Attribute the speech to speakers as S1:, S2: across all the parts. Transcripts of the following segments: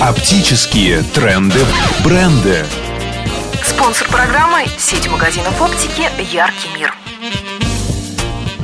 S1: Оптические тренды, бренды.
S2: Спонсор программы – сеть магазинов оптики «Яркий мир».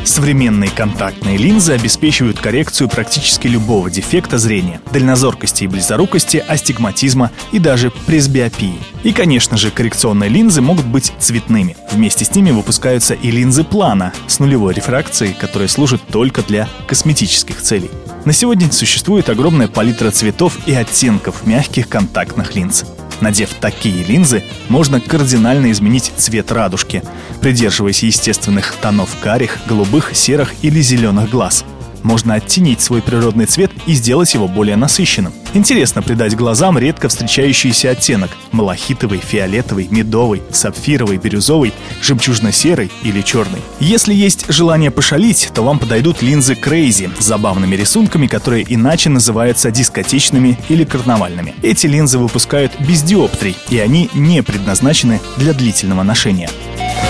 S3: Современные контактные линзы обеспечивают коррекцию практически любого дефекта зрения, дальнозоркости и близорукости, астигматизма и даже пресбиопии. И, конечно же, коррекционные линзы могут быть цветными. Вместе с ними выпускаются и линзы плана с нулевой рефракцией, которые служат только для косметических целей. На сегодня существует огромная палитра цветов и оттенков мягких контактных линз. Надев такие линзы, можно кардинально изменить цвет радужки, придерживаясь естественных тонов карих, голубых, серых или зеленых глаз – можно оттенить свой природный цвет и сделать его более насыщенным. Интересно придать глазам редко встречающийся оттенок – малахитовый, фиолетовый, медовый, сапфировый, бирюзовый, жемчужно-серый или черный. Если есть желание пошалить, то вам подойдут линзы Crazy с забавными рисунками, которые иначе называются дискотечными или карнавальными. Эти линзы выпускают без диоптрий, и они не предназначены для длительного ношения.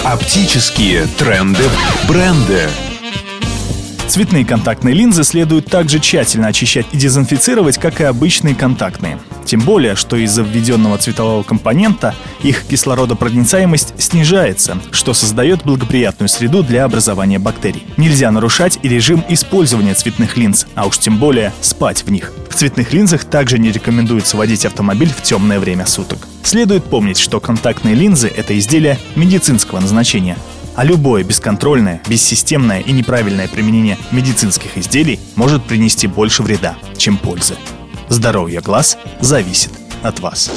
S1: Оптические тренды, бренды.
S3: Цветные контактные линзы следует также тщательно очищать и дезинфицировать, как и обычные контактные. Тем более, что из-за введенного цветового компонента их кислородопроницаемость снижается, что создает благоприятную среду для образования бактерий. Нельзя нарушать и режим использования цветных линз, а уж тем более спать в них. В цветных линзах также не рекомендуется водить автомобиль в темное время суток. Следует помнить, что контактные линзы – это изделия медицинского назначения, а любое бесконтрольное, бессистемное и неправильное применение медицинских изделий может принести больше вреда, чем пользы. Здоровье глаз зависит от вас.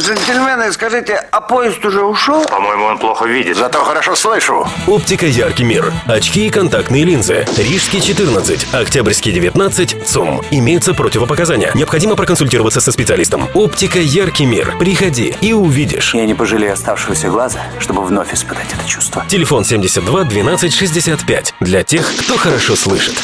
S4: Джентльмены, скажите, а поезд уже ушел?
S5: По-моему, он плохо видит.
S4: Зато хорошо слышу.
S6: Оптика «Яркий мир». Очки и контактные линзы. Рижский 14, Октябрьский 19, ЦУМ. Имеются противопоказания. Необходимо проконсультироваться со специалистом. Оптика «Яркий мир». Приходи и увидишь.
S7: Я не пожалею оставшегося глаза, чтобы вновь испытать это чувство.
S6: Телефон 72 12 65. Для тех, кто хорошо слышит.